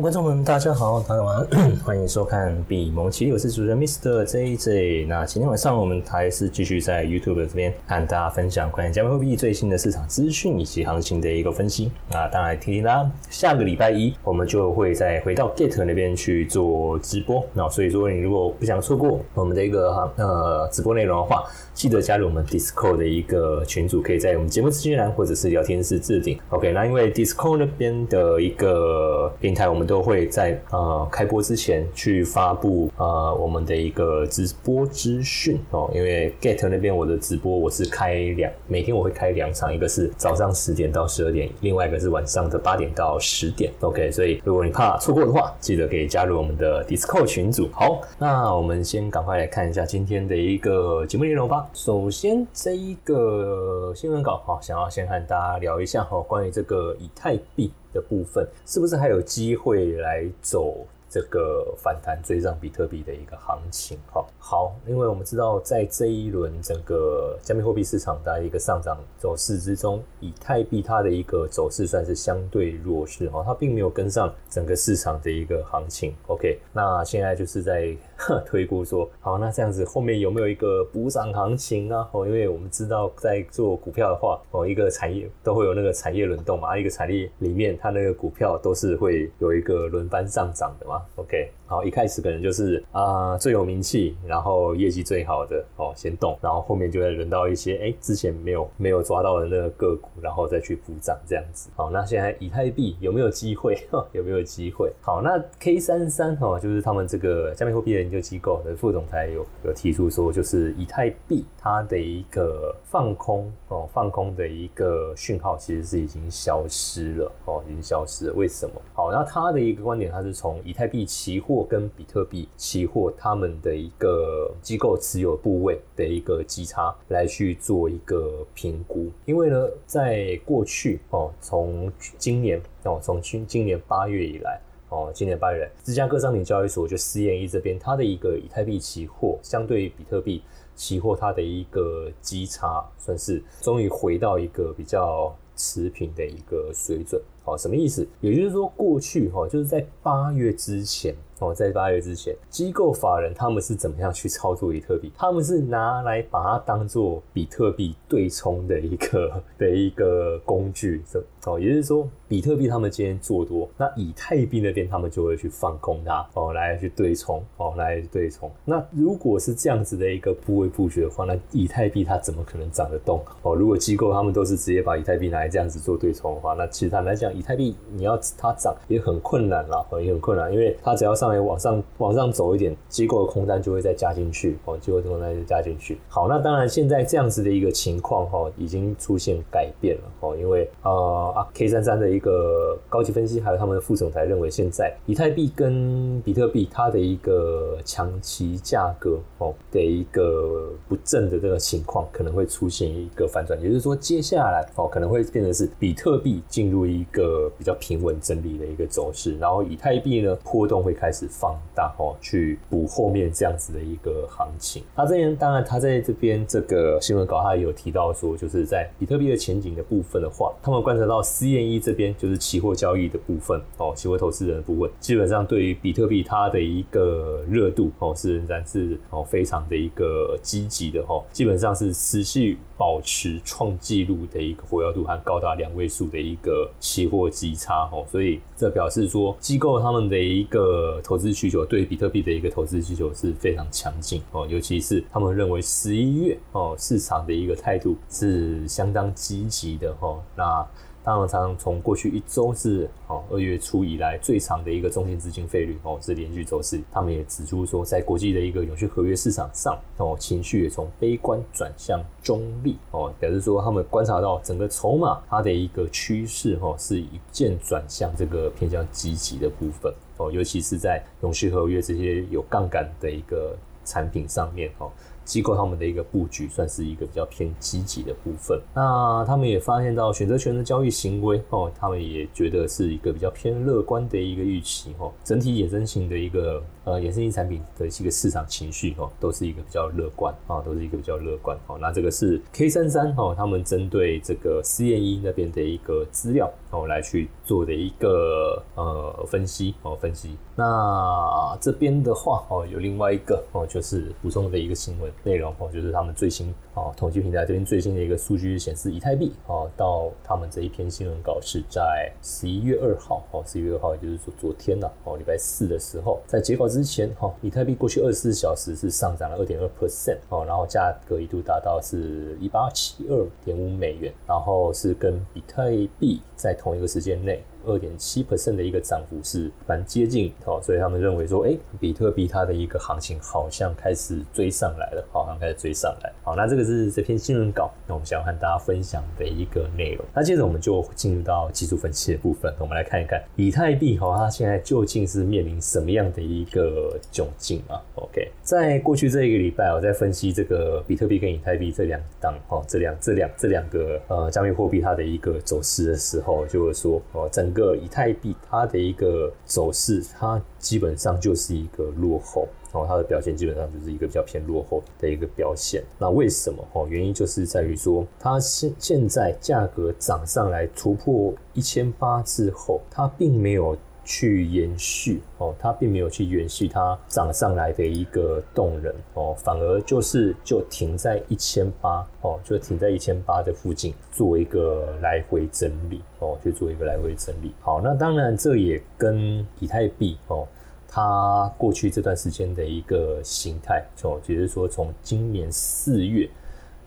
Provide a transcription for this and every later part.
观众们，大家好，大家晚安，欢迎收看《比蒙奇》，我是主持人 Mr. JJ。那今天晚上我们还是继续在 YouTube 这边和大家分享关于加密货币最新的市场资讯以及行情的一个分析。那当然，听听啦，下个礼拜一我们就会再回到 Get 那边去做直播。那所以说，你如果不想错过我们的一个呃直播内容的话，记得加入我们 Discord 的一个群组，可以在我们节目资讯栏或者是聊天室置顶。OK，那因为 Discord 那边的一个平台。我们都会在呃开播之前去发布呃我们的一个直播资讯哦，因为 Get 那边我的直播我是开两每天我会开两场，一个是早上十点到十二点，另外一个是晚上的八点到十点。OK，所以如果你怕错过的话，记得可以加入我们的 Discord 群组。好，那我们先赶快来看一下今天的一个节目内容吧。首先这一个新闻稿哈，想要先和大家聊一下哈，关于这个以太币。的部分是不是还有机会来走？这个反弹追上比特币的一个行情，哈好，因为我们知道在这一轮整个加密货币市场的一个上涨走势之中，以太币它的一个走势算是相对弱势，哈，它并没有跟上整个市场的一个行情。OK，那现在就是在 推估说，好，那这样子后面有没有一个补涨行情啊？哦，因为我们知道在做股票的话，哦，一个产业都会有那个产业轮动嘛，啊一个产业里面它那个股票都是会有一个轮番上涨的嘛。OK，好，一开始可能就是啊最有名气，然后业绩最好的哦先动，然后后面就会轮到一些哎之前没有没有抓到的那个个股，然后再去补涨这样子。好，那现在以太币有没有机会？有没有机会？好，那 K 三三哈就是他们这个加密货币研究机构的副总裁有有提出说，就是以太币它的一个放空哦放空的一个讯号其实是已经消失了哦已经消失了。为什么？好，那他的一个观点，他是从以太币。期货跟比特币期货，他们的一个机构持有部位的一个基差来去做一个评估。因为呢，在过去哦，从今年哦，从今今年八月以来哦，今年八月，芝加哥商品交易所就 CME 这边，它的一个以太币期货相对于比特币期货，它的一个基差算是终于回到一个比较持平的一个水准。哦，什么意思？也就是说，过去哈，就是在八月之前。哦，在八月之前，机构法人他们是怎么样去操作比特币？他们是拿来把它当做比特币对冲的一个 的一个工具。哦，也就是说，比特币他们今天做多，那以太币那边他们就会去放空它，哦，来去对冲，哦，来对冲。那如果是这样子的一个部位布局的话，那以太币它怎么可能涨得动？哦，如果机构他们都是直接把以太币拿来这样子做对冲的话，那其实坦白讲，以太币你要它涨也很困难啦，也很困难，因为它只要上来往上往上走一点，机构的空单就会再加进去，哦，机构的空单就加进去。好，那当然现在这样子的一个情况，哈，已经出现改变了，哦，因为呃。啊，K 三三的一个高级分析，还有他们的副总裁认为，现在以太币跟比特币它的一个长期价格哦的一个不正的这个情况，可能会出现一个反转，也就是说，接下来哦可能会变成是比特币进入一个比较平稳整理的一个走势，然后以太币呢波动会开始放大哦，去补后面这样子的一个行情。那这边当然他在这边这个新闻稿他也有提到说，就是在比特币的前景的部分的话，他们观察到。CME 这边就是期货交易的部分哦，期货投资人的部分，基本上对于比特币它的一个热度哦是仍然是哦非常的一个积极的哈，基本上是持续保持创纪录的一个活跃度和高达两位数的一个期货基差哦，所以这表示说机构他们的一个投资需求对比特币的一个投资需求是非常强劲哦，尤其是他们认为十一月哦市场的一个态度是相当积极的哈，那。当然，常从过去一周是哦二月初以来最长的一个中性资金费率哦是连续走势。他们也指出说，在国际的一个永续合约市场上哦，情绪也从悲观转向中立哦，表示说他们观察到整个筹码它的一个趋势哦是一渐转向这个偏向积极的部分哦，尤其是在永续合约这些有杠杆的一个产品上面哦。机构他们的一个布局算是一个比较偏积极的部分。那他们也发现到选择权的交易行为哦，他们也觉得是一个比较偏乐观的一个预期哦。整体衍生型的一个呃衍生性产品的一个市场情绪哦，都是一个比较乐观啊，都是一个比较乐观哦。那这个是 K 三三哦，他们针对这个 C N E 那边的一个资料哦来去做的一个呃分析哦分析。那这边的话哦，有另外一个哦，就是补充的一个新闻内容哦，就是他们最新哦统计平台这边最新的一个数据显示，以太币哦到他们这一篇新闻稿是在十一月二号哦，十一月二号也就是说昨天呐哦，礼拜四的时候，在截稿之前哈，以太币过去二十四小时是上涨了二点二 percent 哦，然后价格一度达到是一八七二点五美元，然后是跟比特币在同一个时间内。二点七 percent 的一个涨幅是蛮接近哦，所以他们认为说，哎，比特币它的一个行情好像开始追上来了，好像开始追上来。好，那这个是这篇新闻稿，那我们想要和大家分享的一个内容。那接着我们就进入到技术分析的部分，我们来看一看以太币哈，它现在究竟是面临什么样的一个窘境啊？OK，在过去这一个礼拜，我在分析这个比特币跟以太币这两档哦，这两这两这两个呃加密货币它的一个走势的时候，就会说哦，整个以太币它的一个走势，它基本上就是一个落后，然后，它的表现基本上就是一个比较偏落后的一个表现。那为什么？哦，原因就是在于说，它现现在价格涨上来突破一千八之后，它并没有。去延续哦，它并没有去延续它涨上来的一个动能哦，反而就是就停在一千八哦，就停在一千八的附近做一个来回整理哦，去做一个来回整理。好，那当然这也跟以太币哦，它过去这段时间的一个形态哦，就是说从今年四月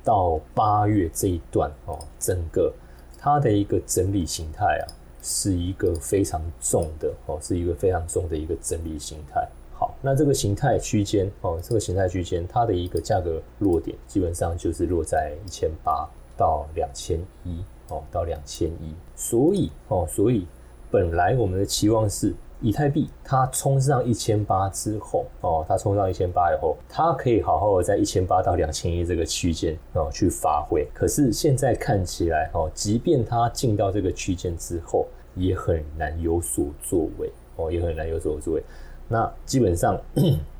到八月这一段哦，整个它的一个整理形态啊。是一个非常重的哦，是一个非常重的一个整理形态。好，那这个形态区间哦，这个形态区间它的一个价格落点基本上就是落在一千八到两千一哦，到两千一。所以哦，所以本来我们的期望是。以太币它冲上一千八之后，哦，它冲上一千八以后，它可以好好的在一千八到两千一这个区间哦去发挥。可是现在看起来，哦，即便它进到这个区间之后，也很难有所作为，哦，也很难有所作为。那基本上，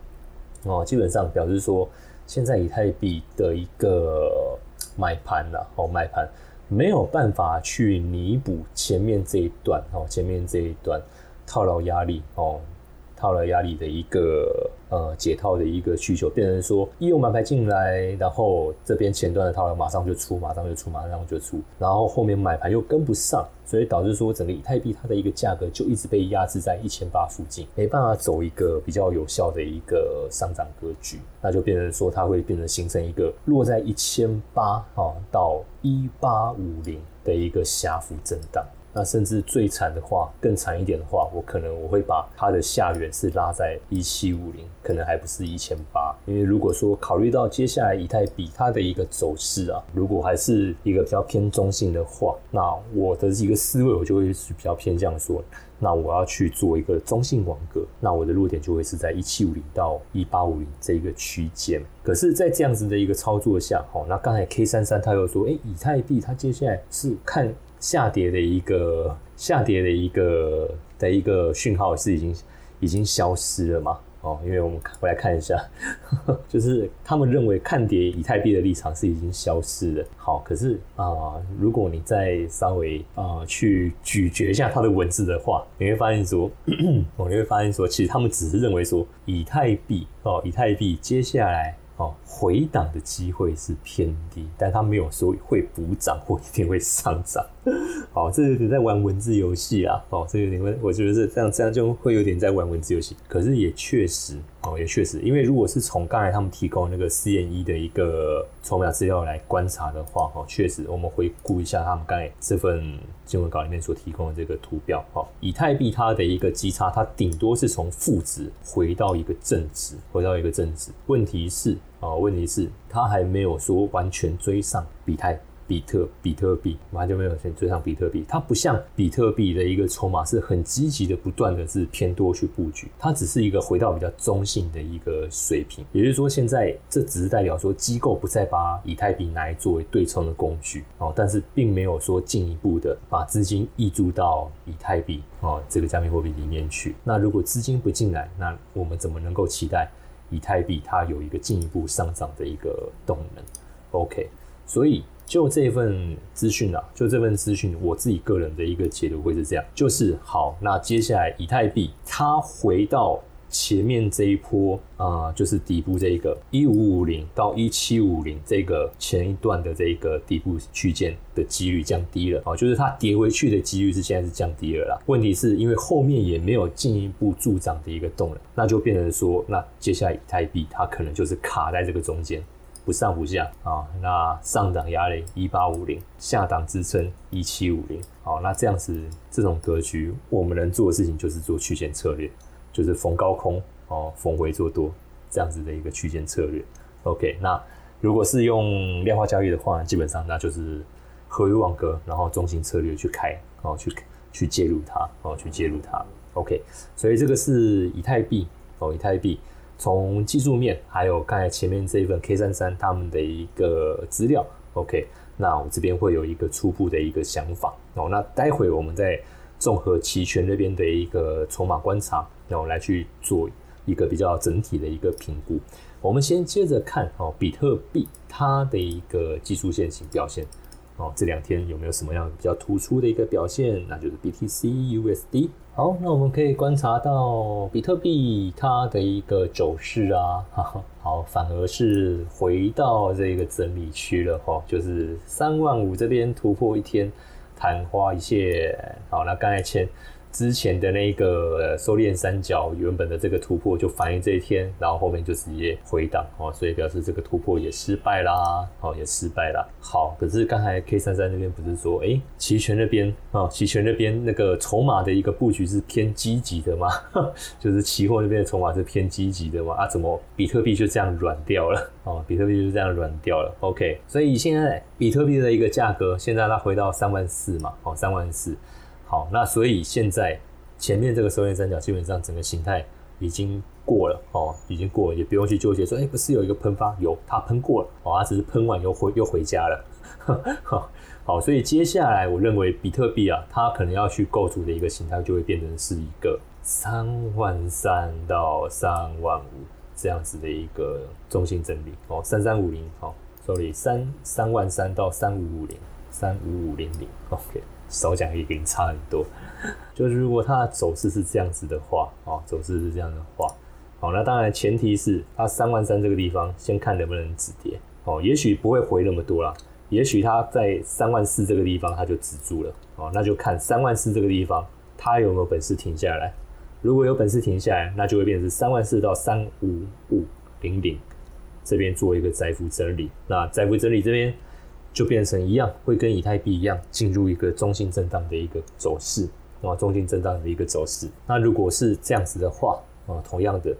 哦，基本上表示说，现在以太币的一个买盘呐，哦，买盘没有办法去弥补前面这一段，哦，前面这一段。套牢压力哦，套牢压力的一个呃解套的一个需求，变成说一有买牌进来，然后这边前端的套牢马上就出，马上就出，马上就出，然后后面买盘又跟不上，所以导致说整个以太币它的一个价格就一直被压制在一千八附近，没办法走一个比较有效的一个上涨格局，那就变成说它会变成形成一个落在一千八啊到一八五零的一个狭幅震荡。那甚至最惨的话，更惨一点的话，我可能我会把它的下缘是拉在一七五零，可能还不是一千八。因为如果说考虑到接下来以太币它的一个走势啊，如果还是一个比较偏中性的话，那我的一个思维我就会是比较偏向说，那我要去做一个中性网格，那我的落点就会是在一七五零到一八五零这一个区间。可是，在这样子的一个操作下，哦，那刚才 K 三三他又说，哎，以太币它接下来是看。下跌的一个下跌的一个的一个讯号是已经已经消失了嘛？哦，因为我们回来看一下，就是他们认为看跌以太币的立场是已经消失了。好，可是啊，如果你再稍微啊去咀嚼一下它的文字的话，你会发现说，哦，你会发现说，其实他们只是认为说，以太币哦，以太币接下来。哦，回档的机会是偏低，但它没有说会补涨或一定会上涨。好，这有点在玩文字游戏啊。哦，这有点，我觉得是这样，这样就会有点在玩文字游戏。可是也确实，哦，也确实，因为如果是从刚才他们提供那个 C N E 的一个筹码资料来观察的话，哦，确实，我们回顾一下他们刚才这份新闻稿里面所提供的这个图表，哦，以太币它的一个基差，它顶多是从负值回到一个正值，回到一个正值。问题是。啊，问题是它还没有说完全追上比特比特比特币，完全没有先追上比特币。它不像比特币的一个筹码是很积极的，不断的是偏多去布局，它只是一个回到比较中性的一个水平。也就是说，现在这只是代表说机构不再把以太币拿来作为对冲的工具哦，但是并没有说进一步的把资金溢注到以太币哦这个加密货币里面去。那如果资金不进来，那我们怎么能够期待以太币它有一个进一步上涨的一个动能？OK，所以。就这份资讯啊，就这份资讯，我自己个人的一个解读会是这样，就是好，那接下来以太币它回到前面这一波啊，就是底部这一个一五五零到一七五零这个前一段的这个底部区间的几率降低了啊，就是它跌回去的几率是现在是降低了啦。问题是因为后面也没有进一步助长的一个动能，那就变成说，那接下来以太币它可能就是卡在这个中间。不上不下啊，那上档压力一八五零，下档支撑一七五零，好，那这样子这种格局，我们能做的事情就是做区间策略，就是逢高空哦，逢回做多这样子的一个区间策略。OK，那如果是用量化交易的话，基本上那就是合约网格，然后中型策略去开哦，去去介入它哦，去介入它。OK，所以这个是以太币哦，以太币。从技术面，还有刚才前面这一份 K 三三他们的一个资料，OK，那我这边会有一个初步的一个想法哦。那待会我们再综合期权那边的一个筹码观察，然后来去做一个比较整体的一个评估。我们先接着看哦，比特币它的一个技术线型表现哦，这两天有没有什么样比较突出的一个表现？那就是 BTC USD。好，那我们可以观察到比特币它的一个走势啊，好，反而是回到这个整理区了哈，就是三万五这边突破一天，昙花一现。好，那刚才前。之前的那个收敛三角原本的这个突破就反映这一天，然后后面就直接回档哦，所以表示这个突破也失败啦，哦也失败了。好，可是刚才 K 三三那边不是说，哎，期权那边啊，期权那边那个筹码的一个布局是偏积极的吗？就是期货那边的筹码是偏积极的吗？啊，怎么比特币就这样软掉了？哦，比特币就这样软掉了。OK，所以现在比特币的一个价格，现在它回到三万四嘛，哦，三万四。好，那所以现在前面这个收敛三角基本上整个形态已经过了哦，已经过了，也不用去纠结说，哎，不是有一个喷发，有它喷过了哦，它只是喷完又回又回家了。好，所以接下来我认为比特币啊，它可能要去构筑的一个形态就会变成是一个三万三到三万五这样子的一个中心整理哦，三三五零哦，sorry，三三万三到三五五零，三五五零零，OK。少讲也给你差很多，就是如果它的走势是这样子的话，哦，走势是这样的话，好，那当然前提是它三万三这个地方先看能不能止跌，哦，也许不会回那么多啦，也许它在三万四这个地方它就止住了，哦，那就看三万四这个地方它有没有本事停下来，如果有本事停下来，那就会变成三万四到三五五零零这边做一个窄幅整理，那窄幅整理这边。就变成一样，会跟以太币一样进入一个中性震荡的一个走势啊，中性震荡的一个走势。那如果是这样子的话啊，同样的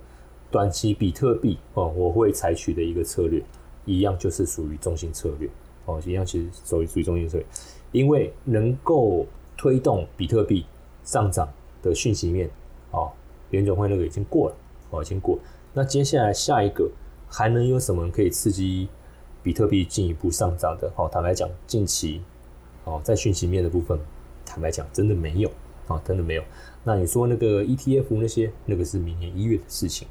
短期比特币哦，我会采取的一个策略，一样就是属于中性策略哦，一样其实属于属于中性策略，因为能够推动比特币上涨的讯息面哦，联总会那个已经过了哦，已经过。那接下来下一个还能有什么可以刺激？比特币进一步上涨的，哦，坦白讲，近期，哦，在讯息面的部分，坦白讲，真的没有，啊，真的没有。那你说那个 ETF 那些，那个是明年一月的事情，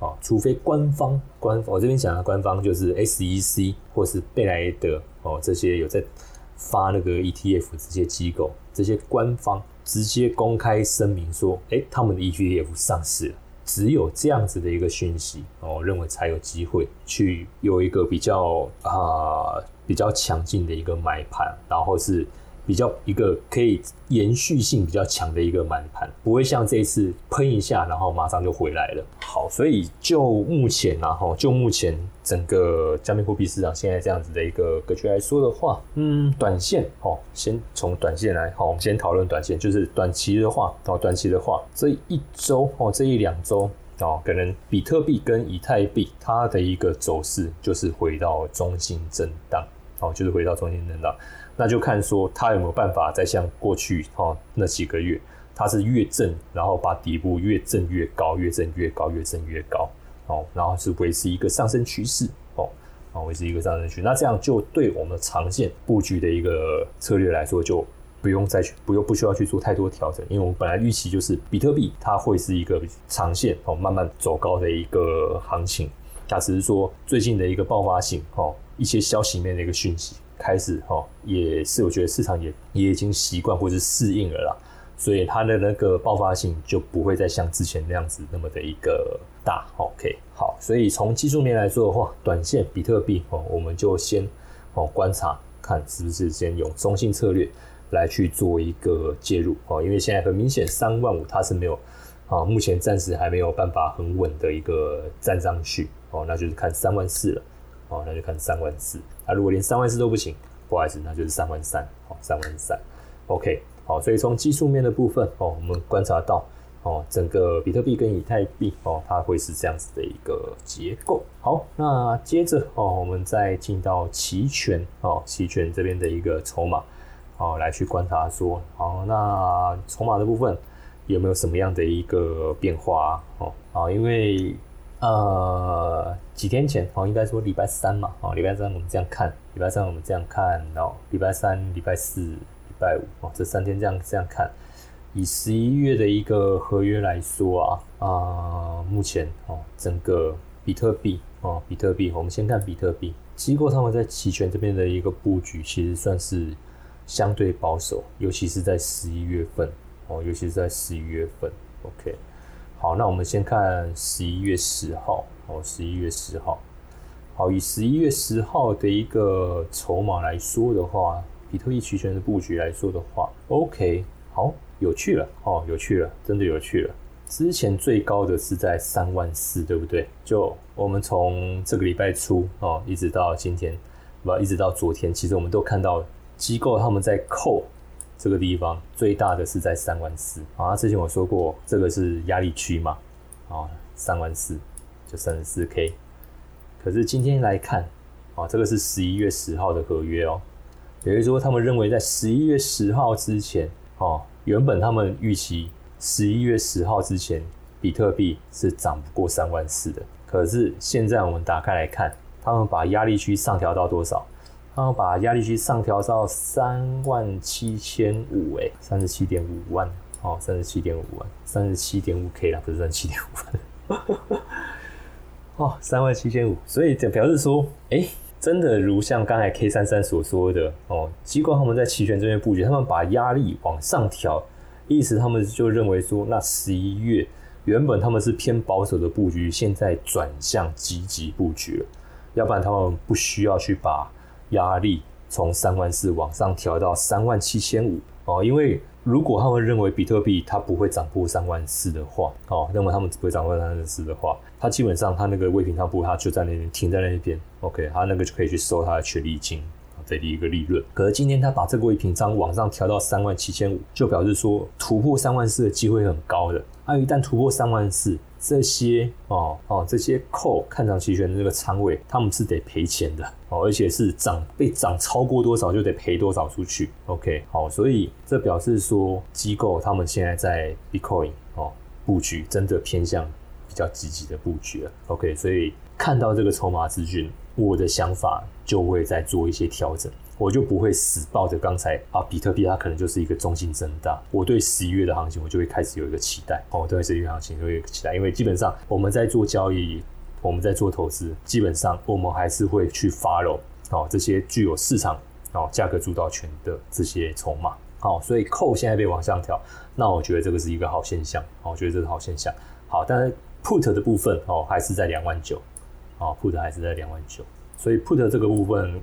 啊，除非官方官，我这边讲的官方就是 SEC 或是贝莱德，哦，这些有在发那个 ETF 这些机构，这些官方直接公开声明说，哎，他们的 ETF 上市了。只有这样子的一个讯息，我认为才有机会去有一个比较啊比较强劲的一个买盘，然后是。比较一个可以延续性比较强的一个满盘，不会像这一次喷一下，然后马上就回来了。好，所以就目前啊，哈，就目前整个加密货币市场现在这样子的一个格局来说的话，嗯，短线，哦，先从短线来，好，我们先讨论短线，就是短期的话，哦，短期的话，这一周，哦，这一两周，哦，可能比特币跟以太币它的一个走势就是回到中心震荡。哦，就是回到中性震荡，那就看说它有没有办法再像过去哦那几个月，它是越震，然后把底部越震越高，越震越高，越震越高，哦，然后是维持一个上升趋势，哦，啊，维持一个上升趋势，那这样就对我们长线布局的一个策略来说就。不用再去，不用不需要去做太多调整，因为我们本来预期就是比特币它会是一个长线哦慢慢走高的一个行情，假设是说最近的一个爆发性哦一些消息面的一个讯息开始哦也是我觉得市场也也已经习惯或是适应了啦，所以它的那个爆发性就不会再像之前那样子那么的一个大。OK，好，所以从技术面来说的话，短线比特币哦我们就先哦观察看是不是先用中性策略。来去做一个介入哦，因为现在很明显三万五它是没有啊，目前暂时还没有办法很稳的一个站上去哦，那就是看三万四了哦，那就看三万四。那如果连三万四都不行，不好意思，那就是三万三哦，三万三。OK，好，所以从技术面的部分哦，我们观察到哦，整个比特币跟以太币哦，它会是这样子的一个结构。好，那接着哦，我们再进到期权哦，期权这边的一个筹码。哦，来去观察说，好，那筹码的部分有没有什么样的一个变化哦？啊，因为呃几天前哦，应该说礼拜三嘛，哦，礼拜三我们这样看，礼拜三我们这样看，然后礼拜三、礼拜四、礼拜五哦，这三天这样这样看，以十一月的一个合约来说啊，啊，目前哦，整个比特币哦，比特币，我们先看比特币机构他们在期权这边的一个布局，其实算是。相对保守，尤其是在十一月份哦，尤其是在十一月份。OK，好，那我们先看十一月十号哦，十一月十号。好，以十一月十号的一个筹码来说的话，比特币期权的布局来说的话，OK，好，有趣了哦，有趣了，真的有趣了。之前最高的是在三万四，对不对？就我们从这个礼拜初哦，一直到今天，不，一直到昨天，其实我们都看到。机构他们在扣这个地方最大的是在三万四。啊，之前我说过这个是压力区嘛。啊，三万四就三十四 K，可是今天来看啊，这个是十一月十号的合约哦，也就是说他们认为在十一月十号之前哦，原本他们预期十一月十号之前比特币是涨不过三万四的，可是现在我们打开来看，他们把压力区上调到多少？然后把压力区上调到三万七千五，哎，三十七点五万，哦，三十七点五万，三十七点五 K 了，不是三十七点五万，哦，三万七千五，所以就表示说，哎，真的如像刚才 K 三三所说的，哦，机构他们在期权这边布局，他们把压力往上调，意思他们就认为说，那十一月原本他们是偏保守的布局，现在转向积极布局了，要不然他们不需要去把。压力从三万四往上调到三万七千五哦，因为如果他们认为比特币它不会涨破三万四的话哦，认为他们不会涨破三万四的话，它基本上它那个未平仓部它就在那边停在那边，OK，它那个就可以去收它的权利金。这第一个利润。可是今天他把这个未平仓往上调到三万七千五，就表示说突破三万四的机会很高的。啊一旦突破三万四。这些哦哦，这些扣看涨期权的这个仓位，他们是得赔钱的哦，而且是涨被涨超过多少就得赔多少出去。OK，好，所以这表示说机构他们现在在 Bitcoin 哦布局真的偏向比较积极的布局了。OK，所以看到这个筹码资讯，我的想法就会再做一些调整。我就不会死抱着刚才啊，比特币它可能就是一个中性震荡。我对十一月的行情，我就会开始有一个期待。哦，对十一月行情有一个期待，因为基本上我们在做交易，我们在做投资，基本上我们还是会去 follow 哦这些具有市场哦价格主导权的这些筹码。好，所以扣现在被往上调，那我觉得这个是一个好现象。我觉得这是好现象。好，但是 put 的部分哦还是在两万九，哦 put 还是在两万九。所以 put 这个部分，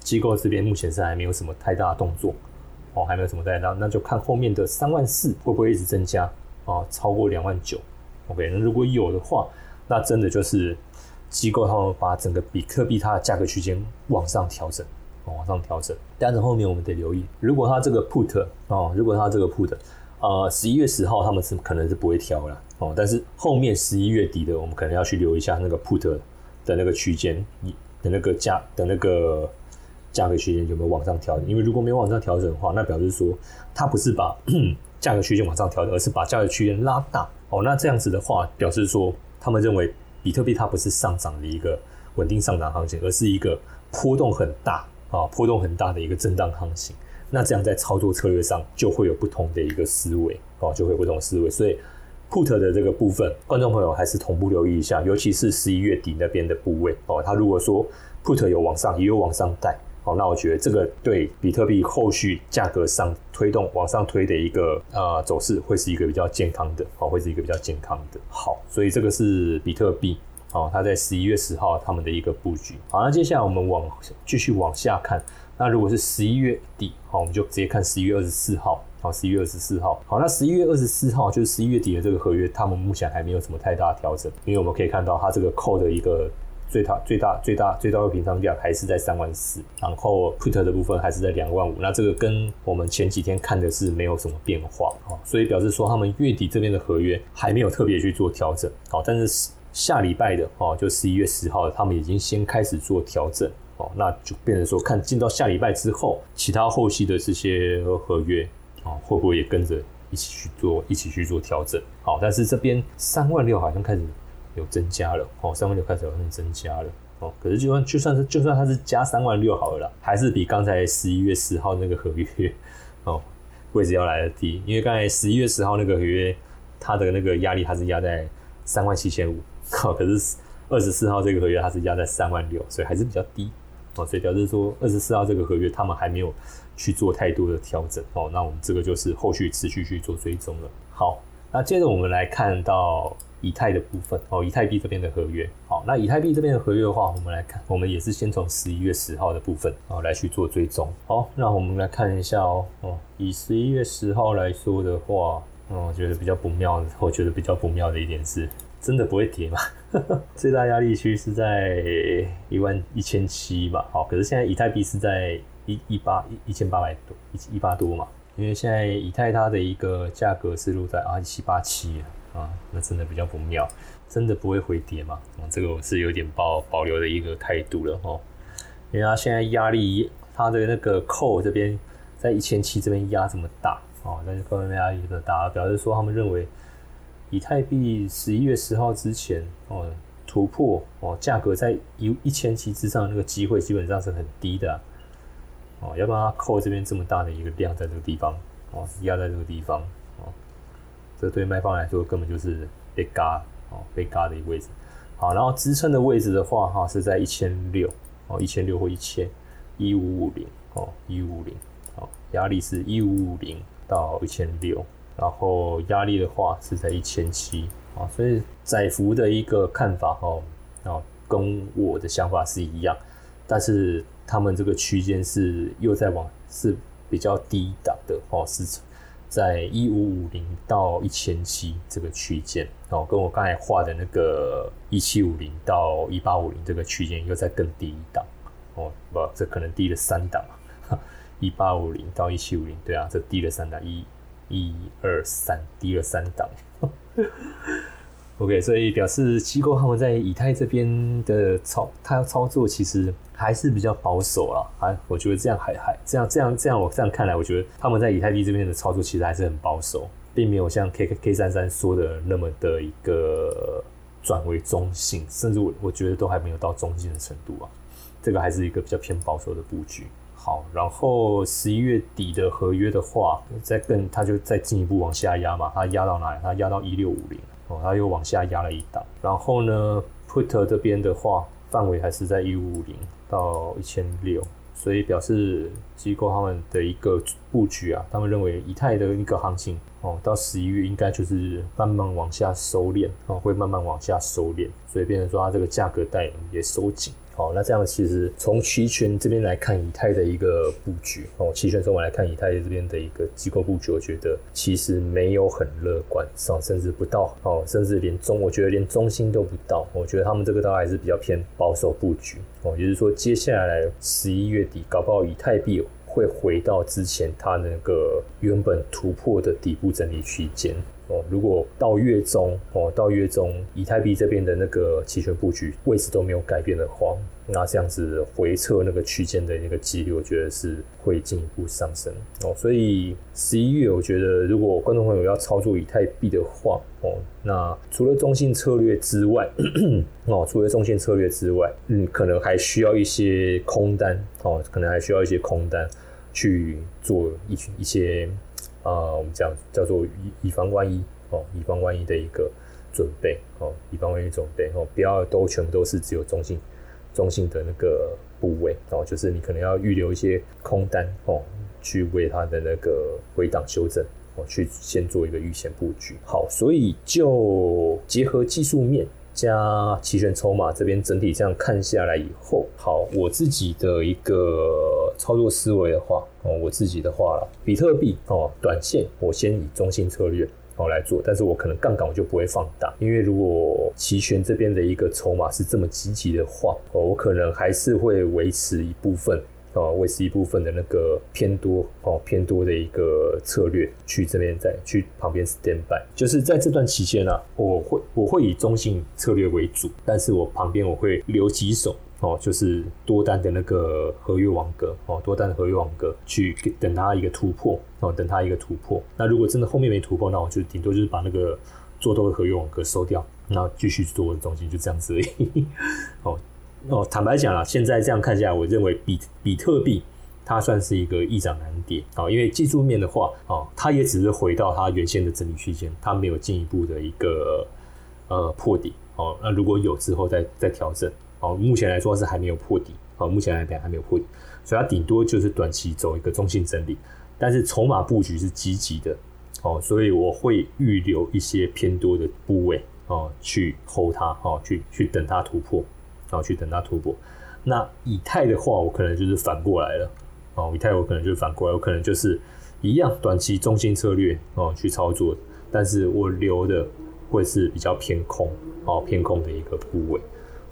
机构这边目前是还没有什么太大的动作，哦，还没有什么太大，那就看后面的三万四会不会一直增加，啊，超过两万九，OK，那如果有的话，那真的就是机构他们把整个比特币它的价格区间往上调整，往上调整。但是后面我们得留意，如果它这个 put 哦，如果它这个 put，呃，十一月十号他们是可能是不会调了，哦，但是后面十一月底的，我们可能要去留一下那个 put 的那个区间，一。的那个价的那个价格区间有没有往上调整。因为如果没有往上调整的话，那表示说它不是把 价格区间往上调整，而是把价格区间拉大。哦，那这样子的话，表示说他们认为比特币它不是上涨的一个稳定上涨行情，而是一个波动很大啊，波动很大的一个震荡行情。那这样在操作策略上就会有不同的一个思维哦，就会有不同思维。所以 put 的这个部分，观众朋友还是同步留意一下，尤其是十一月底那边的部位哦。它如果说 put 有往上，也有往上带。哦，那我觉得这个对比特币后续价格上推动往上推的一个呃走势，会是一个比较健康的，哦，会是一个比较健康的。好，所以这个是比特币，哦，它在十一月十号他们的一个布局。好，那接下来我们往继续往下看，那如果是十一月底，好，我们就直接看十一月二十四号，十一月二十四号，好，那十一月二十四号就是十一月底的这个合约，他们目前还没有什么太大的调整，因为我们可以看到它这个扣的一个。最大最大最大最大的平仓价还是在三万四，然后 put 的部分还是在两万五，那这个跟我们前几天看的是没有什么变化。哦，所以表示说他们月底这边的合约还没有特别去做调整，好，但是下礼拜的哦，就十一月十号，他们已经先开始做调整。哦，那就变成说看进到下礼拜之后，其他后续的这些合约哦，会不会也跟着一起去做一起去做调整？好，但是这边三万六好像开始。有增加了哦，三万六开始好像增加了哦，可是就算就算是就算它是加三万六好了啦，还是比刚才十一月十号那个合约哦位置要来的低，因为刚才十一月十号那个合约它的那个压力它是压在三万七千五，好，可是二十四号这个合约它是压在三万六，所以还是比较低哦，所以表示说二十四号这个合约他们还没有去做太多的调整哦，那我们这个就是后续持续去做追踪了。好，那接着我们来看到。以太的部分哦，以太币这边的合约好，那以太币这边的合约的话，我们来看，我们也是先从十一月十号的部分哦来去做追踪。好，那我们来看一下哦哦，以十一月十号来说的话，嗯，我觉得比较不妙，我觉得比较不妙的一点是，真的不会跌嘛？最大压力区是在一万一千七吧？好，可是现在以太币是在一一八一一千八百多一一八多嘛？因为现在以太它的一个价格是落在啊七八七。啊，那真的比较不妙，真的不会回跌嘛？啊，这个我是有点保保留的一个态度了哈，因为它现在压力，它的那个扣这边在一千七这边压这么大，哦，那就后面压力这么大，表示说他们认为以太币十一月十号之前哦突破哦价格在一一千七之上那个机会基本上是很低的，哦，要不然它扣这边这么大的一个量在这个地方，哦，压在这个地方。哦这对卖方来说根本就是被嘎哦，被嘎的一个位置。好，然后支撑的位置的话，哈是在一千六哦，一千六或一千一五五零哦，一五零哦，压力是一五五零到一千六，然后压力的话是在一千七啊，所以窄幅的一个看法哈啊，跟我的想法是一样，但是他们这个区间是又在往是比较低档的哦，是。在一五五零到一千七这个区间哦，跟我刚才画的那个一七五零到一八五零这个区间又在更低一档哦，不，这可能低了三档，一八五零到一七五零，对啊，这低了三档，一、一、二、三，低了三档。OK，所以表示机构他们在以太这边的操，他操作其实还是比较保守了。啊，我觉得这样还还这样这样这样，我这样看来，我觉得他们在以太币这边的操作其实还是很保守，并没有像 K K 三三说的那么的一个转为中性，甚至我我觉得都还没有到中性的程度啊。这个还是一个比较偏保守的布局。好，然后十一月底的合约的话，再更它就再进一步往下压嘛，它压到哪里？它压到一六五零。哦，它又往下压了一档，然后呢，put 这边的话，范围还是在一五零到一千六，所以表示机构他们的一个布局啊，他们认为以太的一个行情哦，到十一月应该就是慢慢往下收敛哦，会慢慢往下收敛，所以变成说它这个价格带也收紧。好，那这样其实从期权这边来看以太的一个布局哦，期权从我来看以太这边的一个机构布局，我觉得其实没有很乐观，哦，甚至不到哦，甚至连中，我觉得连中心都不到。我觉得他们这个倒还是比较偏保守布局哦，也就是说接下来十一月底搞不好以太币会回到之前它那个原本突破的底部整理区间。哦，如果到月中哦，到月中以太币这边的那个期权布局位置都没有改变的话，那这样子回撤那个区间的那个几率，我觉得是会进一步上升哦。所以十一月，我觉得如果观众朋友要操作以太币的话哦，那除了中性策略之外 哦，除了中性策略之外，嗯，可能还需要一些空单哦，可能还需要一些空单去做一一些啊，我们讲叫做以以防万一哦，以防万一的一个准备哦，以防万一准备哦，不要都全部都是只有中性。中性的那个部位哦，就是你可能要预留一些空单哦，去为它的那个回档修正哦，去先做一个预先布局。好，所以就结合技术面加期权筹码这边整体这样看下来以后，好，我自己的一个操作思维的话哦，我自己的话了，比特币哦，短线我先以中性策略。哦来做，但是我可能杠杆我就不会放大，因为如果期权这边的一个筹码是这么积极的话，哦，我可能还是会维持一部分，哦，维持一部分的那个偏多，哦，偏多的一个策略去这边再去旁边 stand by，就是在这段期间呢，我会我会以中性策略为主，但是我旁边我会留几手。哦，就是多单的那个合约网格哦，多单的合约网格去等它一个突破哦，等它一个突破。那如果真的后面没突破，那我就顶多就是把那个做多的合约网格收掉，那继续做的东西就这样子而已。哦哦，坦白讲啊，现在这样看下来，我认为比比特币它算是一个易涨难跌啊，因为技术面的话哦，它也只是回到它原先的整理区间，它没有进一步的一个呃破底哦。那如果有之后再再调整。哦，目前来说是还没有破底，哦，目前来讲还没有破底，所以它顶多就是短期走一个中性整理，但是筹码布局是积极的，哦，所以我会预留一些偏多的部位，哦，去 hold 它，哦，去去等它突破，然后去等它突破。那以太的话，我可能就是反过来了，哦，以太我可能就是反过来，我可能就是一样短期中性策略，哦，去操作，但是我留的会是比较偏空，哦，偏空的一个部位。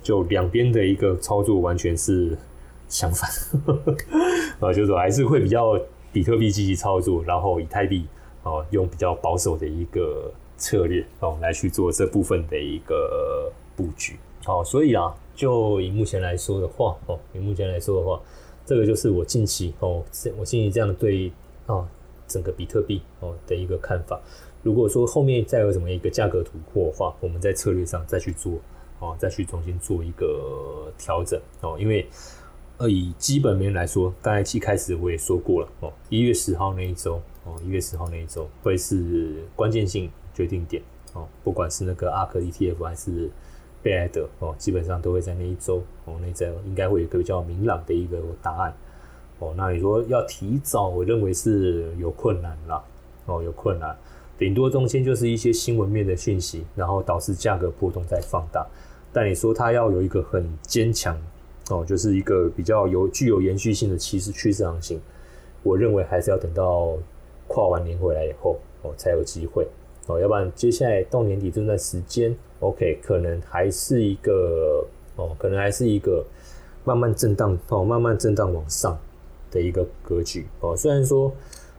就两边的一个操作完全是相反，啊，就是还是会比较比特币积极操作，然后以太币哦用比较保守的一个策略哦来去做这部分的一个布局。哦，所以啊，就以目前来说的话，哦，以目前来说的话，这个就是我近期哦，我近期这样对啊整个比特币哦的一个看法。如果说后面再有什么一个价格突破的话，我们在策略上再去做。哦，再去重新做一个调整哦，因为呃，以基本面来说，刚才一开始我也说过了哦，一月十号那一周哦，一月十号那一周会是关键性决定点哦，不管是那个阿克 ETF 还是贝莱德哦，基本上都会在那一周哦，那周应该会有个比较明朗的一个答案哦。那你说要提早，我认为是有困难啦哦，有困难，顶多中间就是一些新闻面的讯息，然后导致价格波动在放大。但你说它要有一个很坚强哦，就是一个比较有具有延续性的趋势趋势行情，我认为还是要等到跨完年回来以后哦才有机会哦，要不然接下来到年底这段时间，OK，可能还是一个哦，可能还是一个慢慢震荡哦，慢慢震荡往上的一个格局哦。虽然说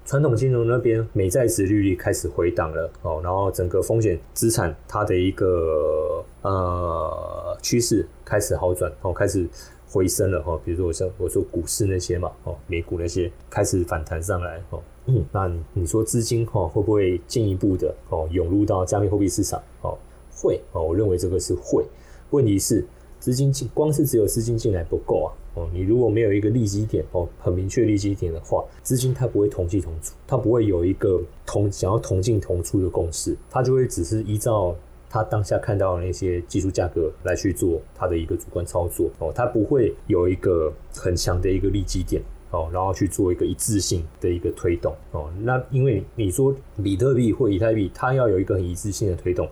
传统金融那边美债值利率开始回档了哦，然后整个风险资产它的一个。呃，趋势开始好转哦，开始回升了哈。比如说我像我说股市那些嘛，哦，美股那些开始反弹上来哦。嗯，那你说资金哈会不会进一步的哦涌入到加密货币市场？哦，会哦，我认为这个是会。问题是资金进，光是只有资金进来不够啊。哦，你如果没有一个利基点哦，很明确利基点的话，资金它不会同进同出，它不会有一个同想要同进同出的共识，它就会只是依照。他当下看到的那些技术价格来去做他的一个主观操作哦，他不会有一个很强的一个利基点哦，然后去做一个一致性的一个推动哦。那因为你说比特币或以太币，它要有一个很一致性的推动，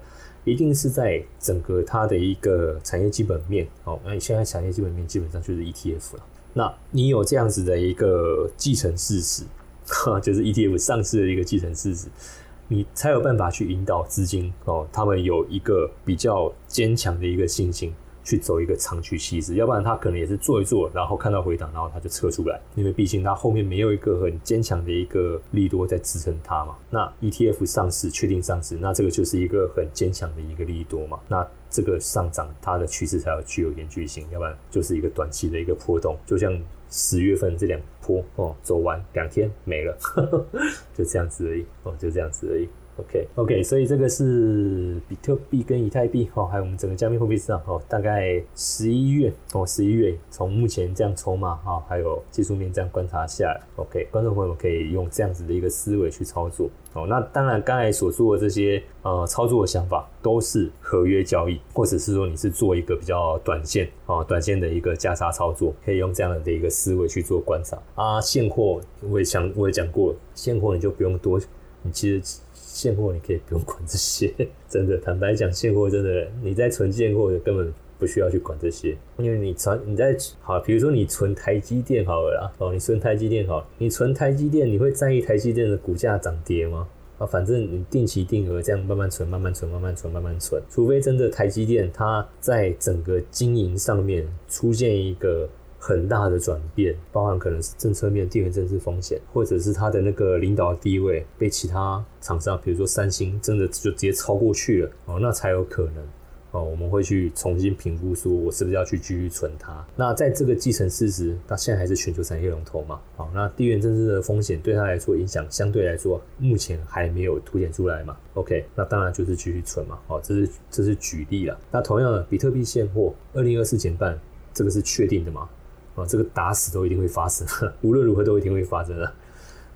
一定是在整个它的一个产业基本面哦。那你现在产业基本面基本上就是 ETF 了。那你有这样子的一个继承事实，哈 就是 ETF 上市的一个继承事实。你才有办法去引导资金哦，他们有一个比较坚强的一个信心去走一个长驱期值，要不然他可能也是做一做，然后看到回档，然后他就撤出来，因为毕竟他后面没有一个很坚强的一个利多在支撑它嘛。那 ETF 上市确定上市，那这个就是一个很坚强的一个利多嘛。那这个上涨它的趋势才有具有延续性，要不然就是一个短期的一个波动，就像十月份这两波哦，走完两天没了，就这样子而已哦，就这样子而已。OK，OK，所以这个是比特币跟以太币哦，还有我们整个加密货币市场哦，大概十一月哦，十一月从目前这样筹码哈，还有技术面这样观察下来，OK，观众朋友们可以用这样子的一个思维去操作哦。那当然，刚才所说的这些呃操作的想法都是合约交易，或者是说你是做一个比较短线啊，短线的一个加差操作，可以用这样的一个思维去做观察啊。现货我也讲我也讲过了，现货你就不用多，你其实。现货你可以不用管这些，真的，坦白讲，现货真的你在存现货的根本不需要去管这些，因为你存你在好，比如说你存台积电好了啦，哦，你存台积电好，你存台积电，你会在意台积电的股价涨跌吗？啊，反正你定期定额这样慢慢存，慢慢存，慢慢存，慢慢存，除非真的台积电它在整个经营上面出现一个。很大的转变，包含可能是政策面、地缘政治风险，或者是它的那个领导地位被其他厂商，比如说三星，真的就直接超过去了哦，那才有可能哦，我们会去重新评估，说我是不是要去继续存它。那在这个继承事实，它现在还是全球产业龙头嘛？好，那地缘政治的风险对它来说影响相对来说目前还没有凸显出来嘛？OK，那当然就是继续存嘛。好，这是这是举例了。那同样的，比特币现货二零二四减半，这个是确定的吗？啊，这个打死都一定会发生，无论如何都一定会发生的。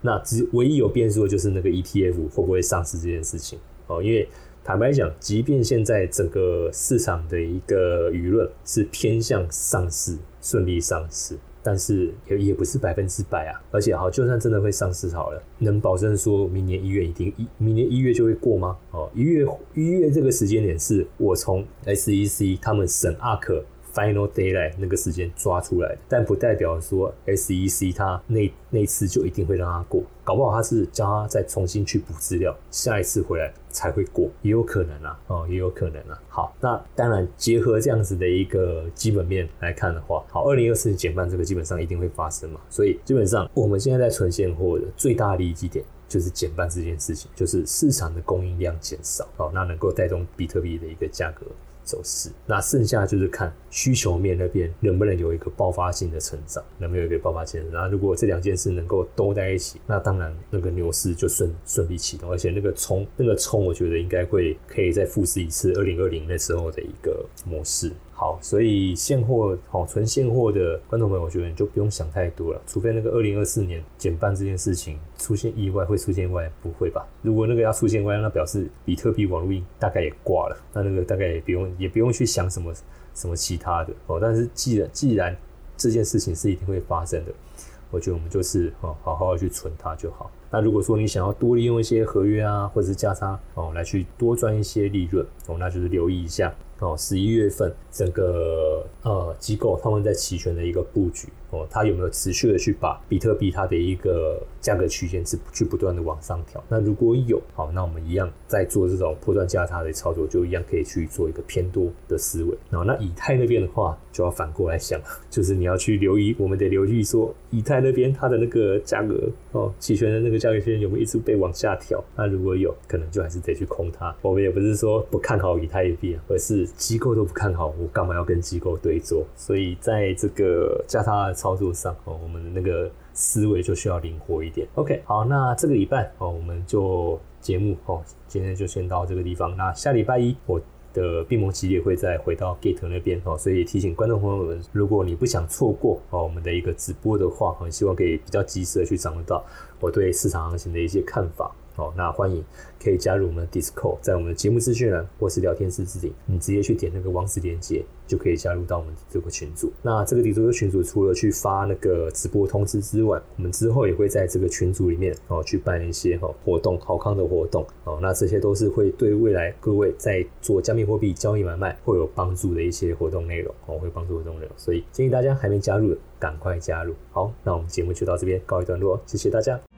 那只唯一有变数的就是那个 ETF 会不会上市这件事情哦。因为坦白讲，即便现在整个市场的一个舆论是偏向上市顺利上市，但是也也不是百分之百啊。而且好，就算真的会上市好了，能保证说明年一月一定一明年一月就会过吗？哦，一月一月这个时间点是我从 SEC 他们审阿克。Final daylight 那个时间抓出来的，但不代表说 SEC 它那那次就一定会让它过，搞不好他是叫他再重新去补资料，下一次回来才会过，也有可能啊，哦，也有可能啊。好，那当然结合这样子的一个基本面来看的话，好，二零二四年减半这个基本上一定会发生嘛，所以基本上我们现在在存现货的最大利基点就是减半这件事情，就是市场的供应量减少，哦，那能够带动比特币的一个价格。走势，那剩下就是看需求面那边能不能有一个爆发性的成长，能不能有一个爆发性。然后如果这两件事能够都在一起，那当然那个牛市就顺顺利启动，而且那个冲那个冲，我觉得应该会可以再复制一次二零二零那时候的一个模式。好，所以现货好存现货的观众朋友，我觉得你就不用想太多了，除非那个二零二四年减半这件事情出现意外，会出现意外，不会吧？如果那个要出现意外，那表示比特币网络印大概也挂了，那那个大概也不用也不用去想什么什么其他的哦。但是既然既然这件事情是一定会发生的，我觉得我们就是哦好好的去存它就好。那如果说你想要多利用一些合约啊，或者是价差哦，来去多赚一些利润哦，那就是留意一下。哦，十一月份整个呃机构他们在期权的一个布局。哦，它有没有持续的去把比特币它的一个价格区间是去不断的往上调？那如果有，好，那我们一样在做这种破断价差的操作，就一样可以去做一个偏多的思维。然后那以太那边的话，就要反过来想，就是你要去留意，我们得留意说，以太那边它的那个价格哦，期权的那个价格区间有没有一直被往下调？那如果有可能，就还是得去空它。我们也不是说不看好以太币啊，而是。机构都不看好，我干嘛要跟机构对坐？所以在这个价差操作上，哦，我们的那个思维就需要灵活一点。OK，好，那这个礼拜哦，我们就节目哦，今天就先到这个地方。那下礼拜一，我的闭盟系列会再回到 Gate 那边哦，所以提醒观众朋友们，如果你不想错过哦我们的一个直播的话，很希望可以比较及时的去掌握到我对市场行情的一些看法。哦，那欢迎可以加入我们的 Discord，在我们的节目资讯栏或是聊天室置顶，你直接去点那个网址链接，就可以加入到我们这个群组。那这个底座群组除了去发那个直播通知之外，我们之后也会在这个群组里面哦去办一些哈活动，好康的活动哦。那这些都是会对未来各位在做加密货币交易买卖会有帮助的一些活动内容哦，会帮助活动内容，所以建议大家还没加入的赶快加入。好，那我们节目就到这边告一段落，谢谢大家。